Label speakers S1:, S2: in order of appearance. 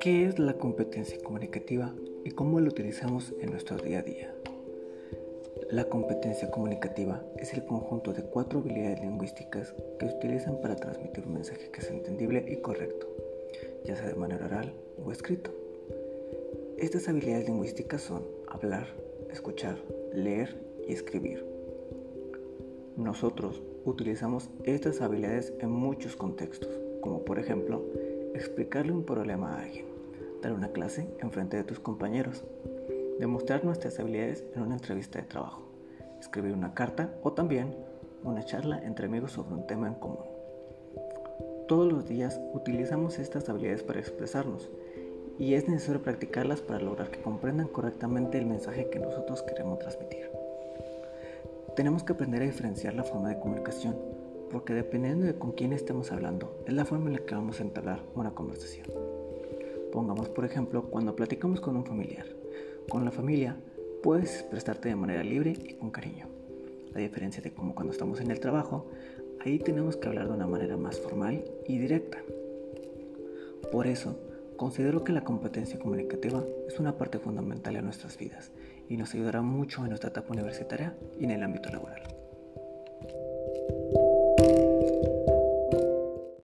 S1: ¿Qué es la competencia comunicativa y cómo la utilizamos en nuestro día a día? La competencia comunicativa es el conjunto de cuatro habilidades lingüísticas que se utilizan para transmitir un mensaje que sea entendible y correcto, ya sea de manera oral o escrito. Estas habilidades lingüísticas son hablar, escuchar, leer y escribir. Nosotros utilizamos estas habilidades en muchos contextos, como por ejemplo explicarle un problema a alguien, dar una clase en frente de tus compañeros, demostrar nuestras habilidades en una entrevista de trabajo, escribir una carta o también una charla entre amigos sobre un tema en común. Todos los días utilizamos estas habilidades para expresarnos y es necesario practicarlas para lograr que comprendan correctamente el mensaje que nosotros queremos transmitir. Tenemos que aprender a diferenciar la forma de comunicación porque dependiendo de con quién estemos hablando es la forma en la que vamos a entablar una conversación. Pongamos por ejemplo cuando platicamos con un familiar. Con la familia puedes expresarte de manera libre y con cariño. A diferencia de como cuando estamos en el trabajo, ahí tenemos que hablar de una manera más formal y directa. Por eso, considero que la competencia comunicativa es una parte fundamental en nuestras vidas y nos ayudará mucho en nuestra etapa universitaria y en el ámbito laboral.